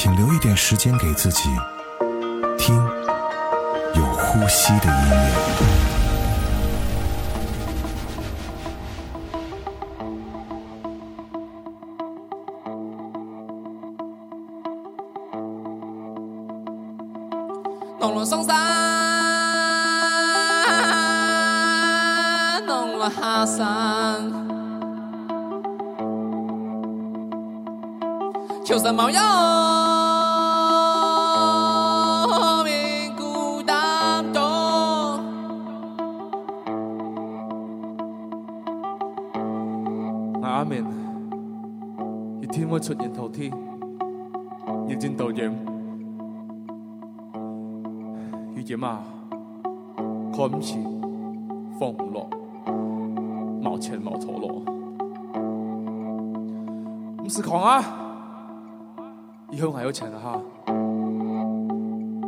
请留一点时间给自己听有呼吸的音乐。阿门，而天我出现头天，日进斗影。遇见嘛，看不起，放不落，冒钱冒头落，不是狂啊！以后还有钱了哈，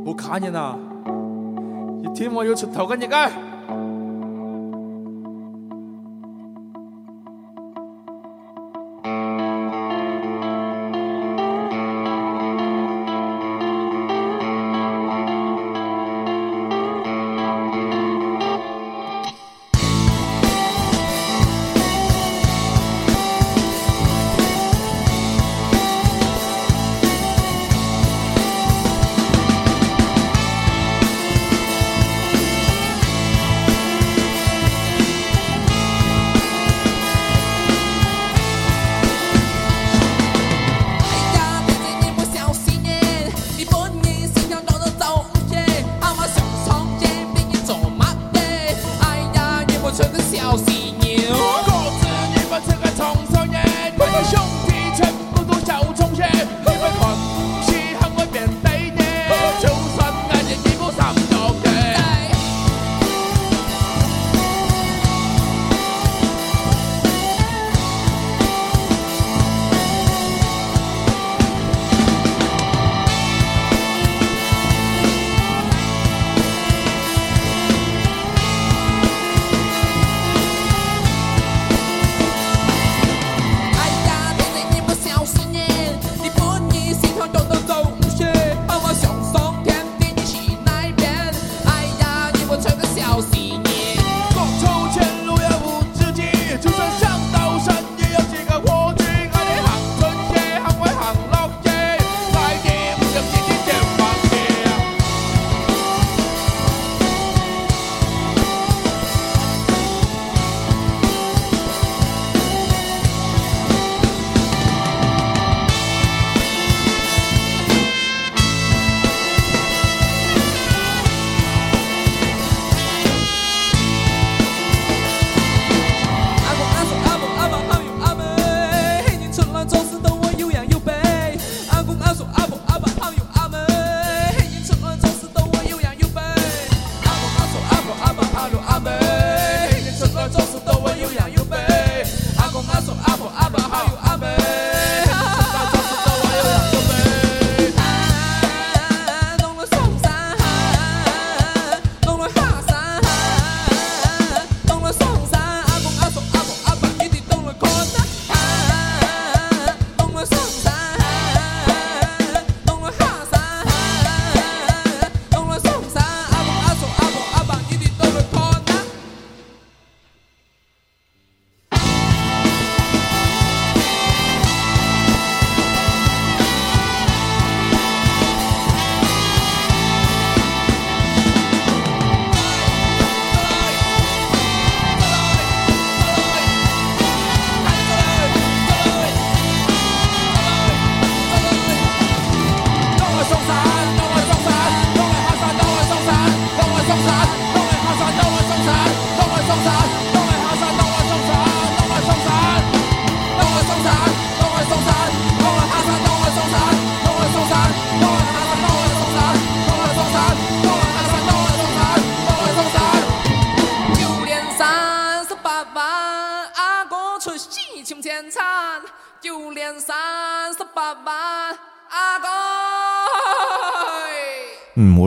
我看见啦，一天我要出头跟人家。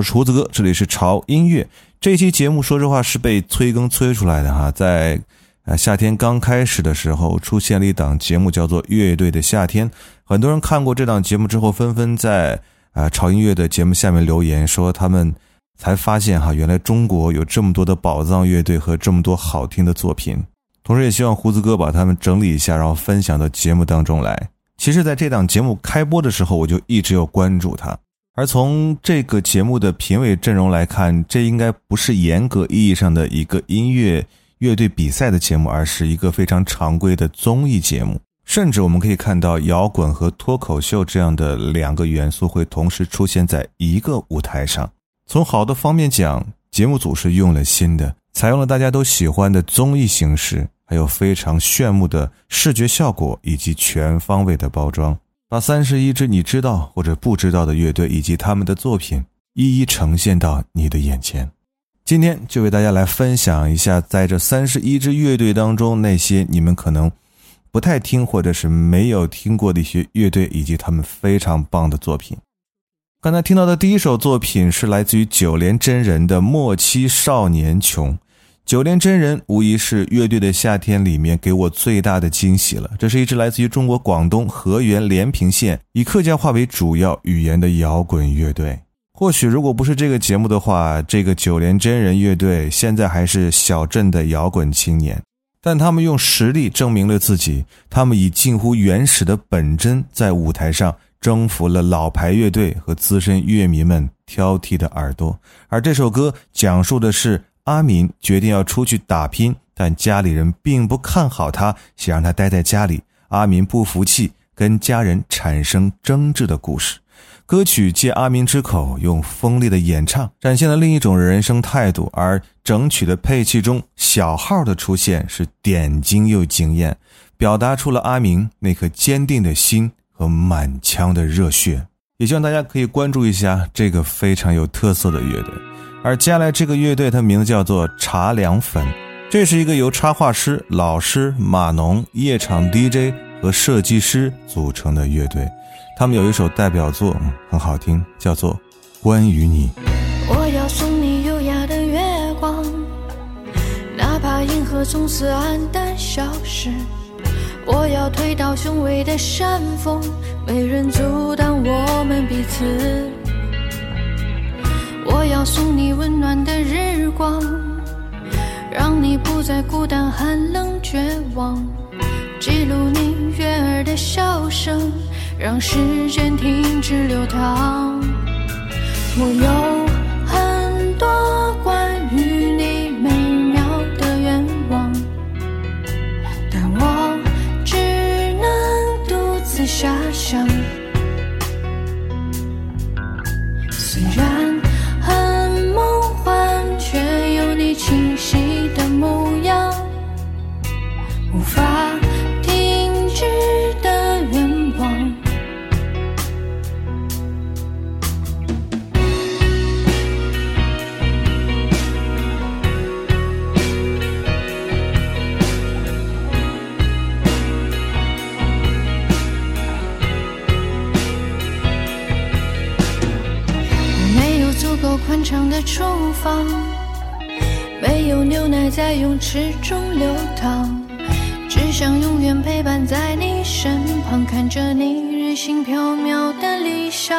是厨子哥，这里是潮音乐。这期节目说实话是被催更催出来的哈，在呃夏天刚开始的时候，出现了一档节目叫做《乐队的夏天》，很多人看过这档节目之后，纷纷在啊潮音乐的节目下面留言，说他们才发现哈，原来中国有这么多的宝藏乐队和这么多好听的作品。同时，也希望胡子哥把他们整理一下，然后分享到节目当中来。其实，在这档节目开播的时候，我就一直有关注他。而从这个节目的评委阵容来看，这应该不是严格意义上的一个音乐乐队比赛的节目，而是一个非常常规的综艺节目。甚至我们可以看到，摇滚和脱口秀这样的两个元素会同时出现在一个舞台上。从好的方面讲，节目组是用了心的，采用了大家都喜欢的综艺形式，还有非常炫目的视觉效果以及全方位的包装。把三十一支你知道或者不知道的乐队以及他们的作品一一呈现到你的眼前。今天就为大家来分享一下，在这三十一支乐队当中，那些你们可能不太听或者是没有听过的一些乐队以及他们非常棒的作品。刚才听到的第一首作品是来自于九连真人的《莫欺少年穷》。九连真人无疑是乐队的夏天里面给我最大的惊喜了。这是一支来自于中国广东河源连平县，以客家话为主要语言的摇滚乐队。或许如果不是这个节目的话，这个九连真人乐队现在还是小镇的摇滚青年。但他们用实力证明了自己，他们以近乎原始的本真，在舞台上征服了老牌乐队和资深乐迷们挑剔的耳朵。而这首歌讲述的是。阿敏决定要出去打拼，但家里人并不看好他，想让他待在家里。阿明不服气，跟家人产生争执的故事。歌曲借阿明之口，用锋利的演唱展现了另一种人生态度。而整曲的配器中，小号的出现是点睛又惊艳，表达出了阿明那颗坚定的心和满腔的热血。也希望大家可以关注一下这个非常有特色的乐队。而接下来这个乐队，它名字叫做茶凉粉，这是一个由插画师、老师、码农、夜场 DJ 和设计师组成的乐队。他们有一首代表作很好听，叫做《关于你》。我要送你优雅的月光，哪怕银河从此黯淡消失。我要推倒雄伟的山峰，没人阻挡我们彼此。我要送你温暖的日光，让你不再孤单、寒冷、绝望。记录你悦耳的笑声，让时间停止流淌。我有足够宽敞的厨房。没有牛奶在泳池中流淌，只想永远陪伴在你身旁，看着你日行飘渺的理想。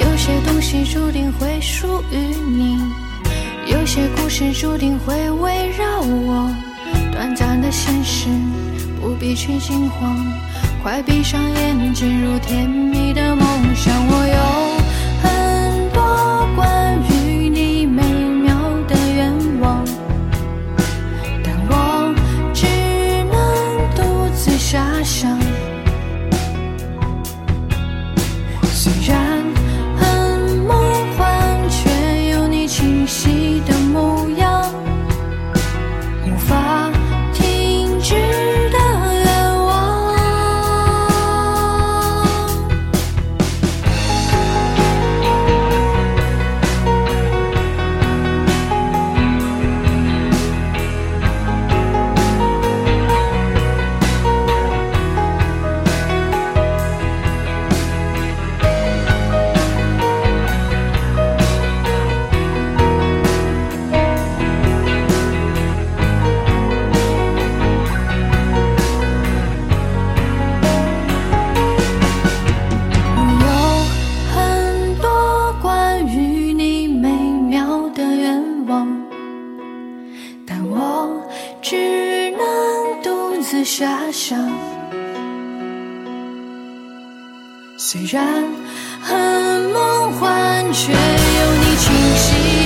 有些东西注定会属于你，有些故事注定会围绕我。短暂的现实，不必去惊慌，快闭上眼，进入甜蜜的梦想。我有。上虽然很梦幻，却有你清晰。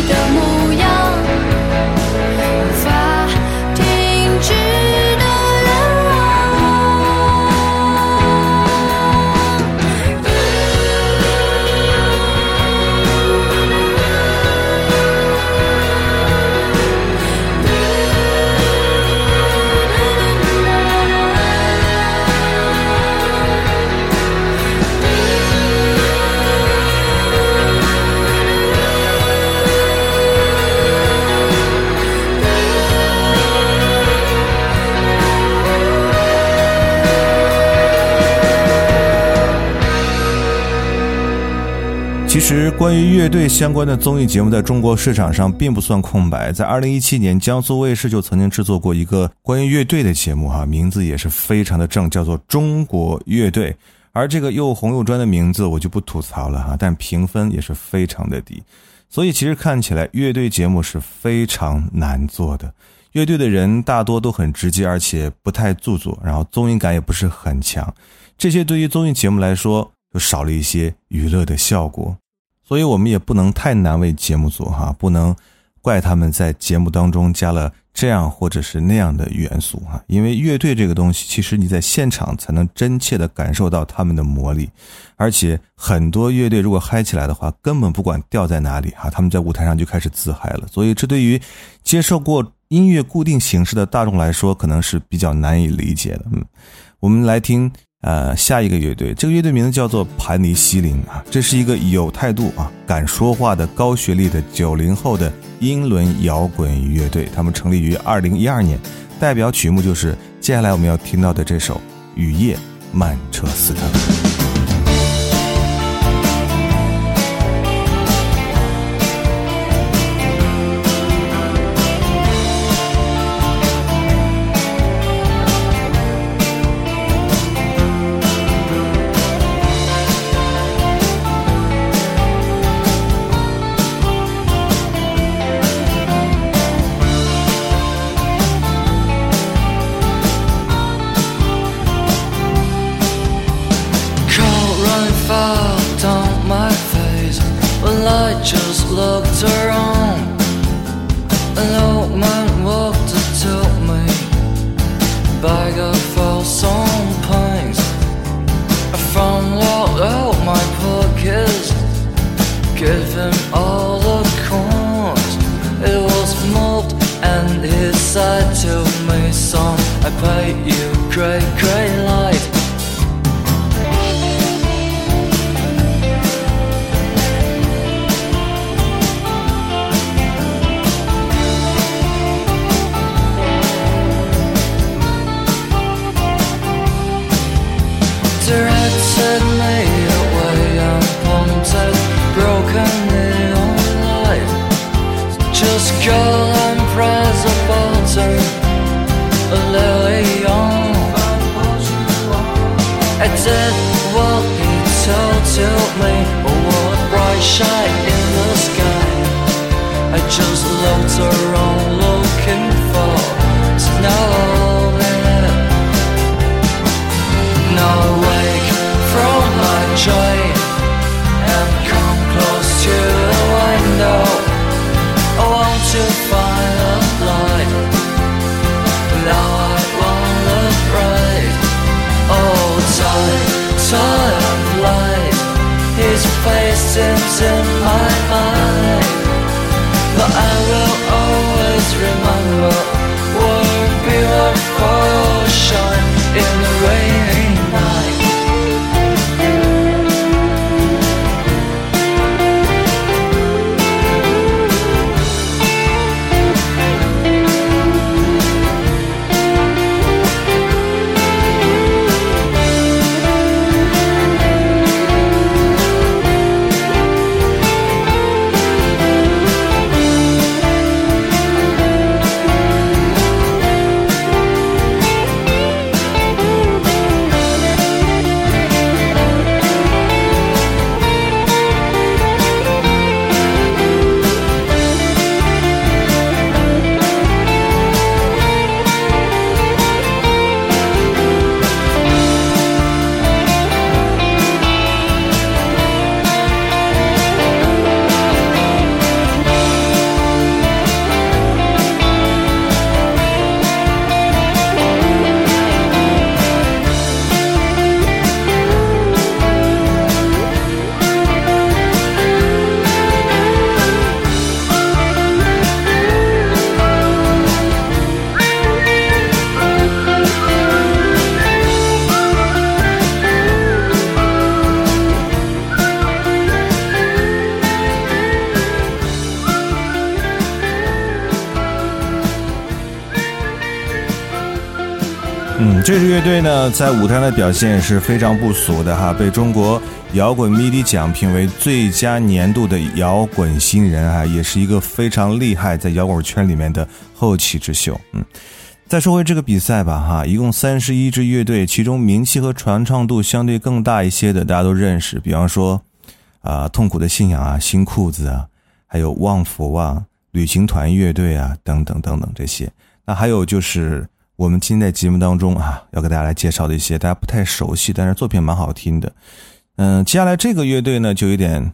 其实，关于乐队相关的综艺节目，在中国市场上并不算空白。在二零一七年，江苏卫视就曾经制作过一个关于乐队的节目，哈，名字也是非常的正，叫做《中国乐队》。而这个又红又专的名字，我就不吐槽了哈，但评分也是非常的低。所以，其实看起来乐队节目是非常难做的。乐队的人大多都很直接，而且不太做作，然后综艺感也不是很强。这些对于综艺节目来说，就少了一些娱乐的效果。所以我们也不能太难为节目组哈，不能怪他们在节目当中加了这样或者是那样的元素哈，因为乐队这个东西，其实你在现场才能真切的感受到他们的魔力，而且很多乐队如果嗨起来的话，根本不管调在哪里哈，他们在舞台上就开始自嗨了，所以这对于接受过音乐固定形式的大众来说，可能是比较难以理解的。嗯，我们来听。呃，下一个乐队，这个乐队名字叫做盘尼西林啊，这是一个有态度啊、敢说话的高学历的九零后的英伦摇滚乐队。他们成立于二零一二年，代表曲目就是接下来我们要听到的这首《雨夜曼彻斯特》。I did what he told to me, but what bright shine in the sky. I just looked around is in my mind. But I will always remember One beautiful shine in the 这支乐队呢，在舞台上的表现也是非常不俗的哈，被中国摇滚迷笛奖评为最佳年度的摇滚新人啊，也是一个非常厉害在摇滚圈里面的后起之秀。嗯，再说回这个比赛吧哈，一共三十一支乐队，其中名气和传唱度相对更大一些的，大家都认识，比方说啊，痛苦的信仰啊，新裤子啊，还有旺福啊，旅行团乐队啊，等等等等这些。那还有就是。我们今天在节目当中啊，要给大家来介绍的一些大家不太熟悉，但是作品蛮好听的。嗯，接下来这个乐队呢就有点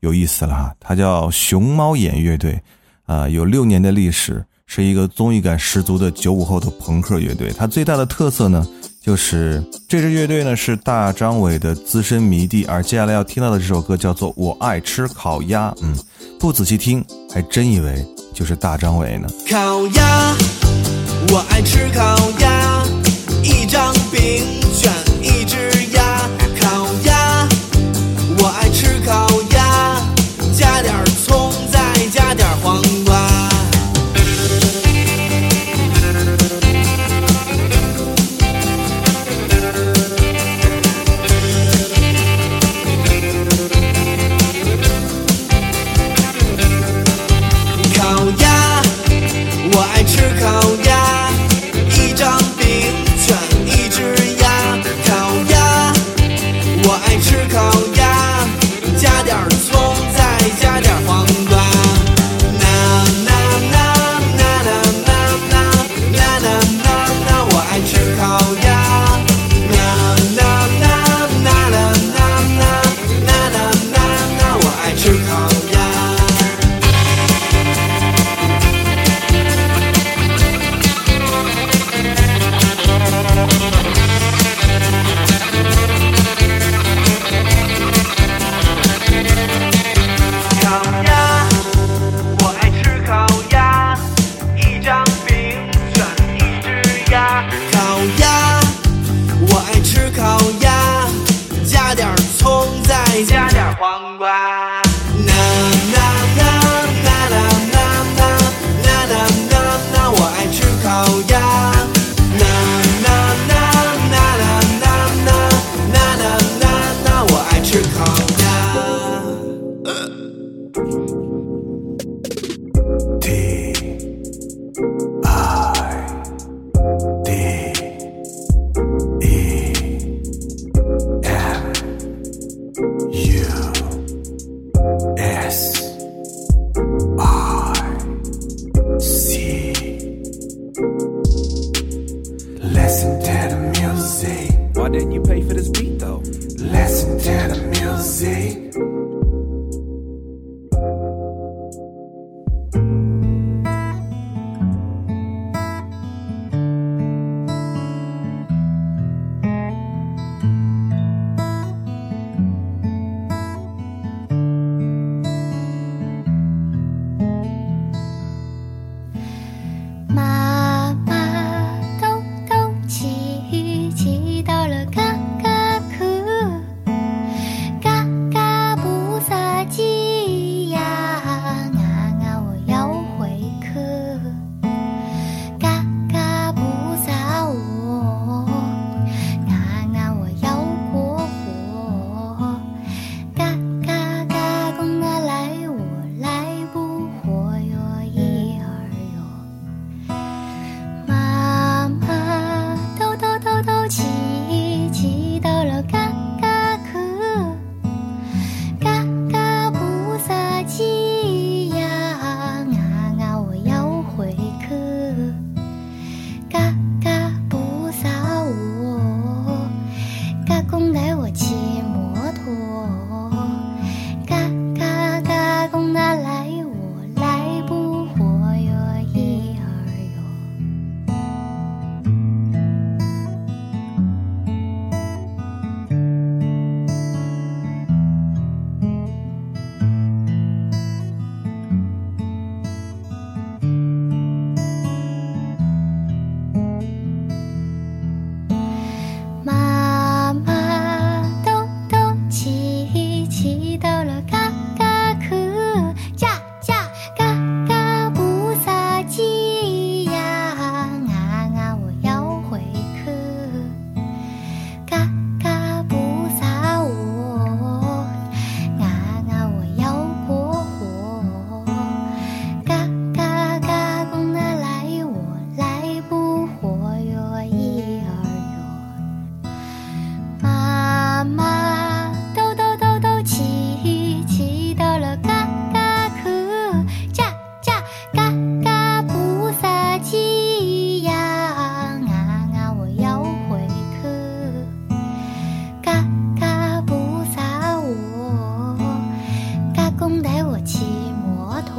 有意思了哈，它叫熊猫眼乐队，啊，有六年的历史，是一个综艺感十足的九五后的朋克乐队。它最大的特色呢，就是这支乐队呢是大张伟的资深迷弟，而接下来要听到的这首歌叫做《我爱吃烤鸭》。嗯，不仔细听还真以为就是大张伟呢。烤鸭，我爱吃烤鸭，一张饼。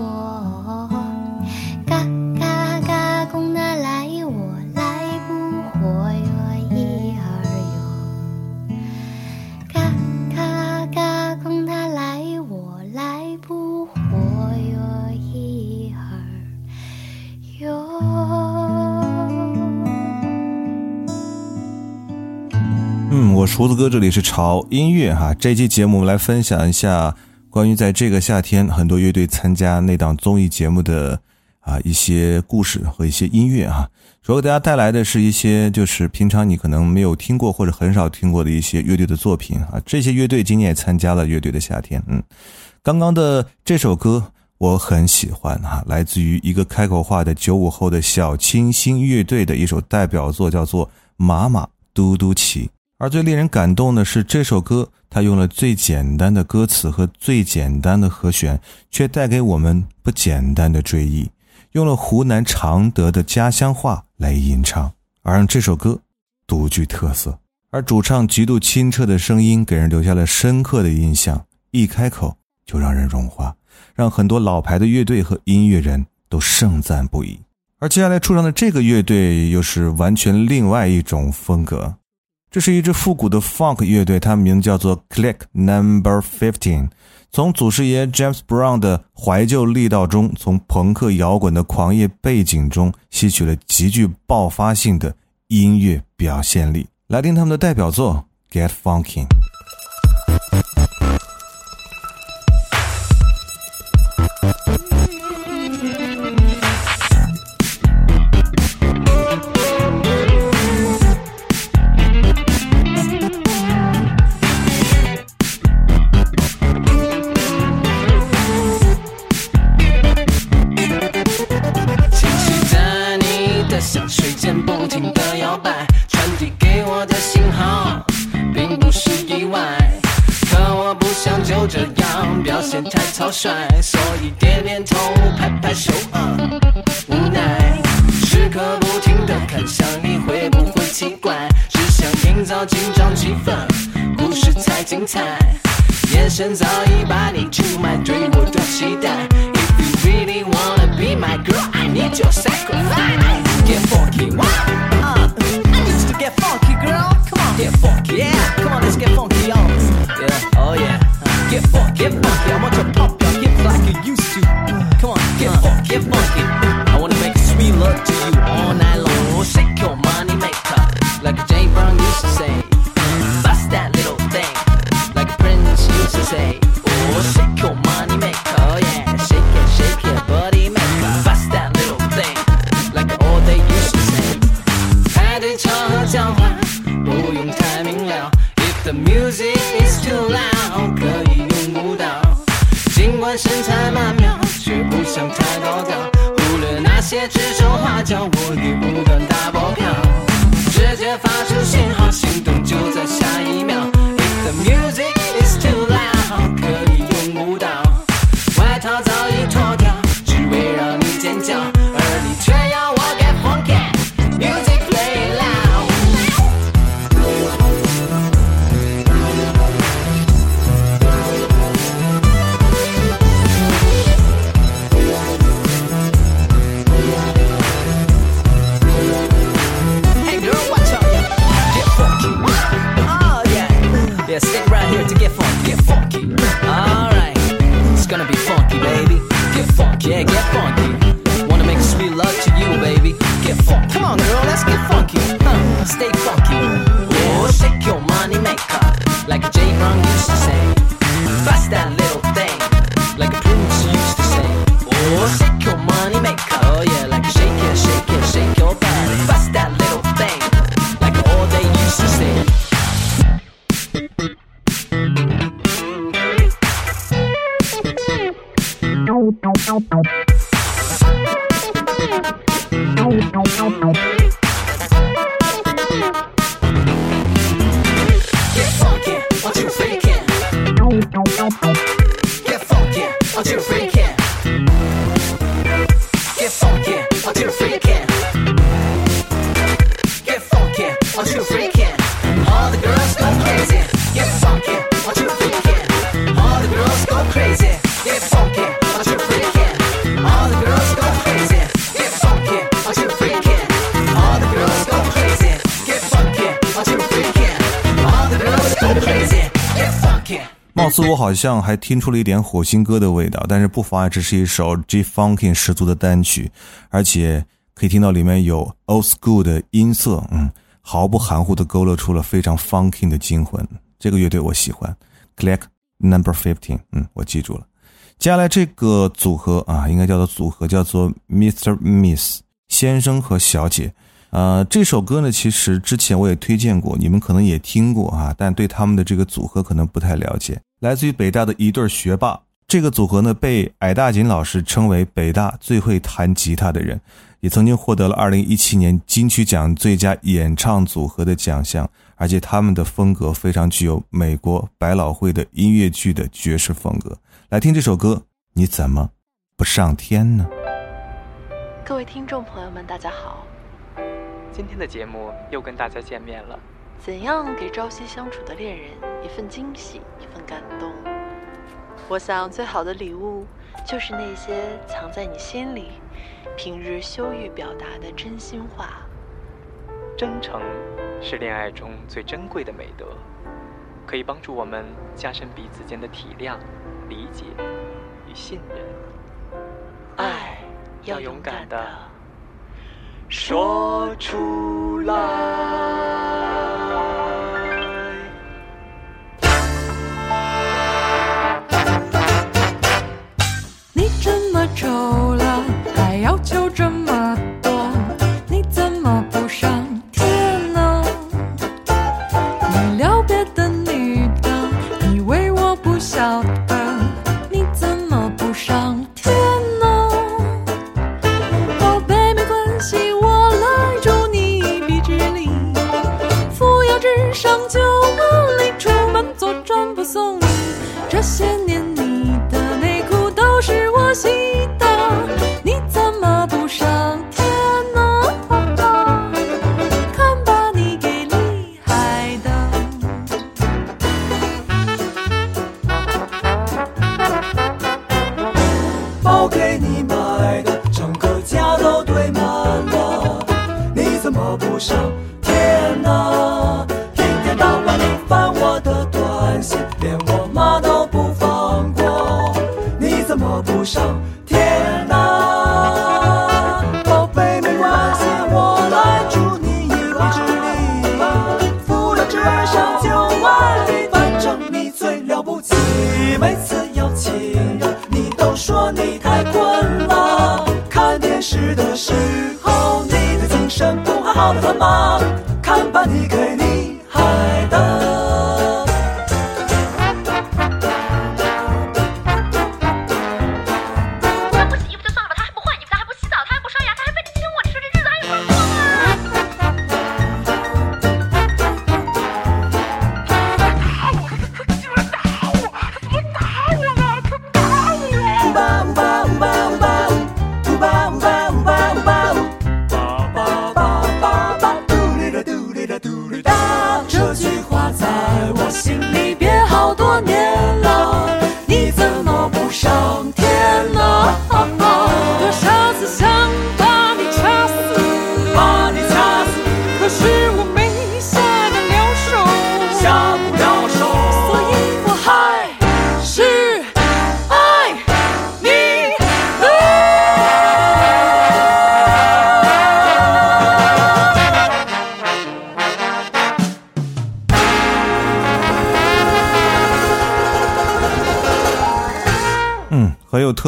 我嘎嘎嘎，公他来我来不活哟，一儿哟。嘎嘎嘎，公他来我来不活哟，一儿哟。嗯，我厨子哥这里是潮音乐哈，这期节目我们来分享一下。关于在这个夏天很多乐队参加那档综艺节目的啊一些故事和一些音乐哈。主要给大家带来的是一些就是平常你可能没有听过或者很少听过的一些乐队的作品啊。这些乐队今年也参加了乐队的夏天。嗯，刚刚的这首歌我很喜欢哈，来自于一个开口话的九五后的小清新乐队的一首代表作，叫做《妈妈嘟嘟骑》。而最令人感动的是，这首歌它用了最简单的歌词和最简单的和弦，却带给我们不简单的追忆。用了湖南常德的家乡话来吟唱，而让这首歌独具特色。而主唱极度清澈的声音，给人留下了深刻的印象，一开口就让人融化，让很多老牌的乐队和音乐人都盛赞不已。而接下来出场的这个乐队，又是完全另外一种风格。这是一支复古的 funk 乐队，它名字叫做 Click Number Fifteen。从祖师爷 James Brown 的怀旧力道中，从朋克摇滚的狂野背景中，吸取了极具爆发性的音乐表现力。来听他们的代表作《Get Funky》。现太草率，所以点点头，拍拍手，啊，无奈。时刻不停的看向你，会不会奇怪？只想营造紧张气氛，故事才精彩。眼神早已把你出卖，对我的期待。If you really wanna be my girl, I need your sacrifice. Get funky, what? Uh, I need to get funky, girl. Come on, get funky, 我好像还听出了一点火星哥的味道，但是不妨碍这是一首 G Funkin 十足的单曲，而且可以听到里面有 old school 的音色，嗯，毫不含糊地勾勒出了非常 Funkin 的精魂。这个乐队我喜欢，Click Number Fifteen，嗯，我记住了。接下来这个组合啊，应该叫做组合，叫做 Mr. Miss 先生和小姐。呃，这首歌呢，其实之前我也推荐过，你们可能也听过啊，但对他们的这个组合可能不太了解。来自于北大的一对学霸，这个组合呢，被矮大紧老师称为北大最会弹吉他的人。也曾经获得了二零一七年金曲奖最佳演唱组合的奖项，而且他们的风格非常具有美国百老汇的音乐剧的爵士风格。来听这首歌，你怎么不上天呢？各位听众朋友们，大家好。今天的节目又跟大家见面了。怎样给朝夕相处的恋人一份惊喜，一份感动？我想最好的礼物就是那些藏在你心里。平日羞于表达的真心话，真诚是恋爱中最珍贵的美德，可以帮助我们加深彼此间的体谅、理解与信任。爱要勇敢的说出来。么丑了，还要求这么多，你怎么不上天呢？你撩别的女的，以为我不晓得，很吗？看把你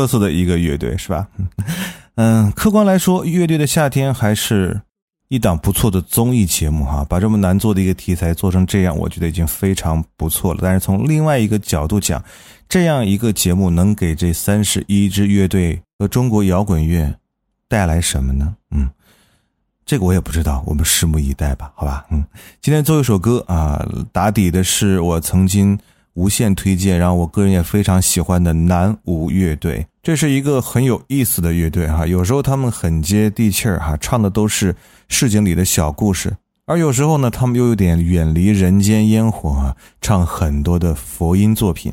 特色的一个乐队，是吧？嗯，客观来说，《乐队的夏天》还是一档不错的综艺节目哈。把这么难做的一个题材做成这样，我觉得已经非常不错了。但是从另外一个角度讲，这样一个节目能给这三十一支乐队和中国摇滚乐带来什么呢？嗯，这个我也不知道，我们拭目以待吧，好吧？嗯，今天最后一首歌啊，打底的是我曾经。无限推荐，然后我个人也非常喜欢的南舞乐队，这是一个很有意思的乐队哈。有时候他们很接地气儿哈，唱的都是市井里的小故事；而有时候呢，他们又有点远离人间烟火啊，唱很多的佛音作品。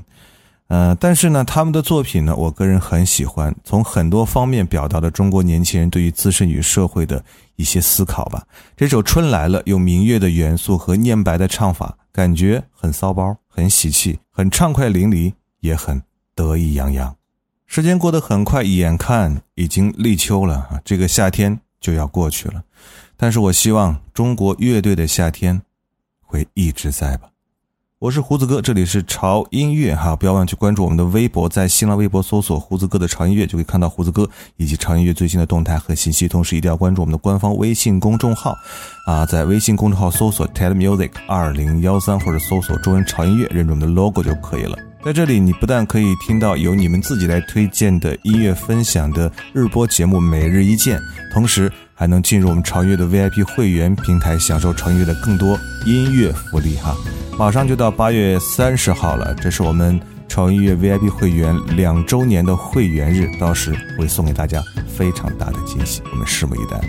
呃，但是呢，他们的作品呢，我个人很喜欢，从很多方面表达了中国年轻人对于自身与社会的一些思考吧。这首《春来了》有民乐的元素和念白的唱法，感觉很骚包。很喜气，很畅快淋漓，也很得意洋洋。时间过得很快，眼看已经立秋了啊，这个夏天就要过去了。但是我希望中国乐队的夏天会一直在吧。我是胡子哥，这里是潮音乐哈，不要忘记关注我们的微博，在新浪微博搜索“胡子哥的潮音乐”就可以看到胡子哥以及潮音乐最新的动态和信息。同时一定要关注我们的官方微信公众号啊，在微信公众号搜索 “TED Music 二零幺三”或者搜索中文潮音乐，认准我们的 logo 就可以了。在这里，你不但可以听到由你们自己来推荐的音乐分享的日播节目《每日一见》，同时还能进入我们潮音乐的 VIP 会员平台，享受潮音乐的更多音乐福利哈。马上就到八月三十号了，这是我们潮音乐 VIP 会员两周年的会员日，到时会送给大家非常大的惊喜，我们拭目以待。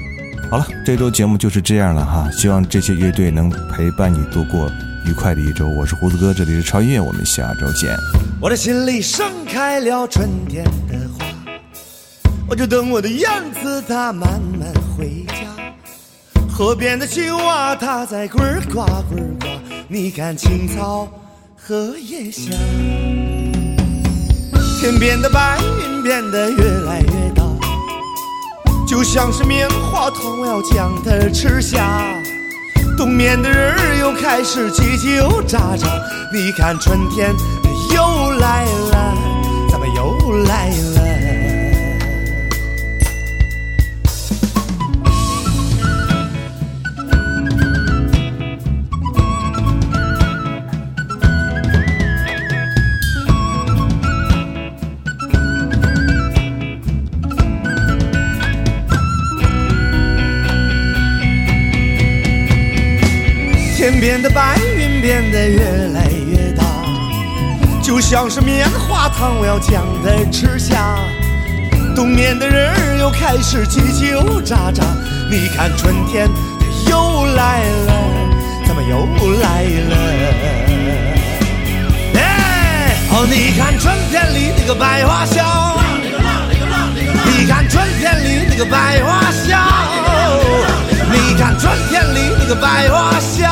好了，这周节目就是这样了哈，希望这些乐队能陪伴你度过愉快的一周。我是胡子哥，这里是潮音乐，我们下周见。我的心里盛开了春天的花，我就等我的燕子它慢慢回家。河边的青蛙它在呱呱呱呱，你看青草荷叶香。天边的白云变得越来越大，就像是棉花糖，我要将它吃下。冬眠的人儿又开始叽叽喳喳，你看春天又来了，怎么又来了？天边的白云变得越来越大，就像是棉花糖，我要将它吃下。冬眠的人儿又开始叽叽喳喳，你看春天它又来了，怎么又来了？哎，哦，你看春天里那个百花香，你看春天里那个百花香，你看春天里那个百花香，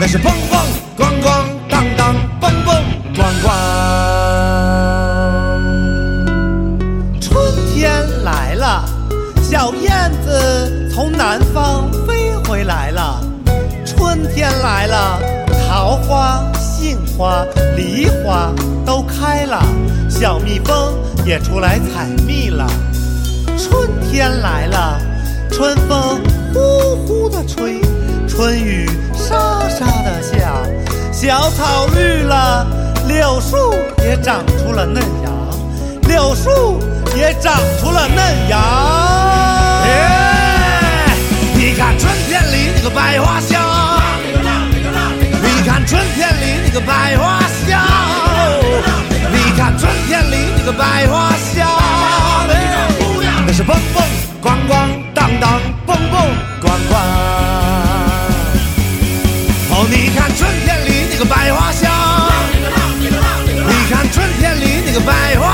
那是蹦蹦咣咣当当，蹦蹦咣咣。春天来了，小燕子从南方飞回来了。春天来了，桃花、杏花、梨花都开了，小蜜蜂也出来采蜜了。春天来了，春风呼呼的吹，春雨沙沙的下，小草绿了，柳树也长出了嫩芽，柳树也长出了嫩芽。哎，你看春天里那个百花香，你看春天里那个百花香，你看春天里那个百花香，哎那是百花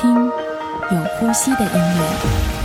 听有呼吸的音乐。